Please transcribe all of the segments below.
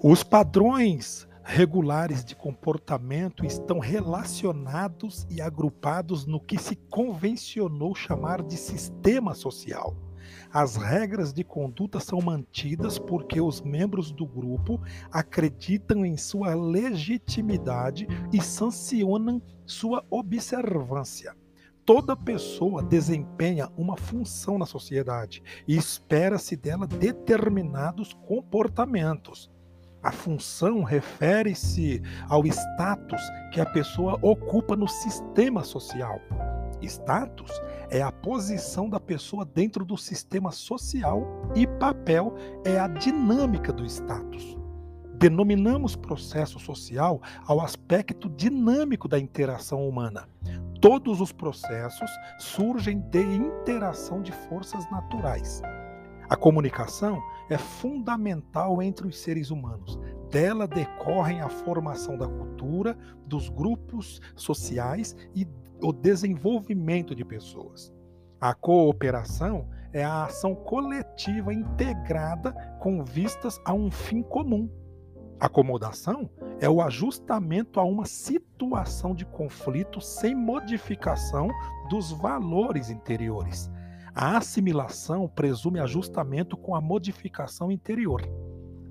Os padrões regulares de comportamento estão relacionados e agrupados no que se convencionou chamar de sistema social. As regras de conduta são mantidas porque os membros do grupo acreditam em sua legitimidade e sancionam sua observância. Toda pessoa desempenha uma função na sociedade e espera-se dela determinados comportamentos. A função refere-se ao status que a pessoa ocupa no sistema social. Status é a posição da pessoa dentro do sistema social e papel é a dinâmica do status. Denominamos processo social ao aspecto dinâmico da interação humana. Todos os processos surgem de interação de forças naturais. A comunicação é fundamental entre os seres humanos. Dela decorrem a formação da cultura, dos grupos sociais e o desenvolvimento de pessoas. A cooperação é a ação coletiva integrada com vistas a um fim comum. Acomodação é o ajustamento a uma situação de conflito sem modificação dos valores interiores. A assimilação presume ajustamento com a modificação interior.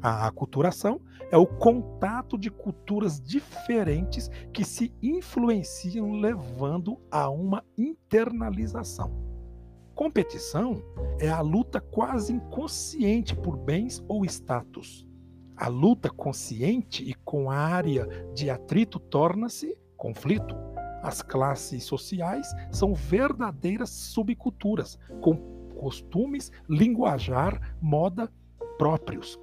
A aculturação é o contato de culturas diferentes que se influenciam, levando a uma internalização. Competição é a luta quase inconsciente por bens ou status. A luta consciente e com área de atrito torna-se conflito. As classes sociais são verdadeiras subculturas, com costumes, linguajar, moda próprios.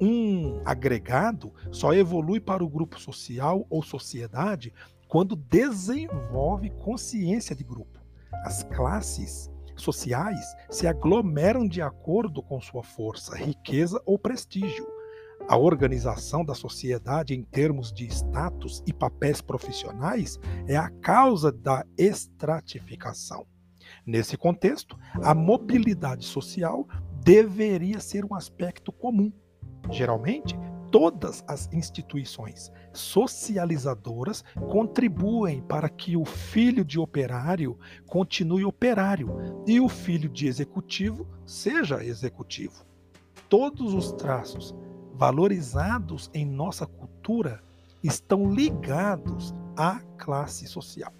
Um agregado só evolui para o grupo social ou sociedade quando desenvolve consciência de grupo. As classes sociais se aglomeram de acordo com sua força, riqueza ou prestígio. A organização da sociedade em termos de status e papéis profissionais é a causa da estratificação. Nesse contexto, a mobilidade social deveria ser um aspecto comum. Geralmente, todas as instituições socializadoras contribuem para que o filho de operário continue operário e o filho de executivo seja executivo. Todos os traços valorizados em nossa cultura estão ligados à classe social.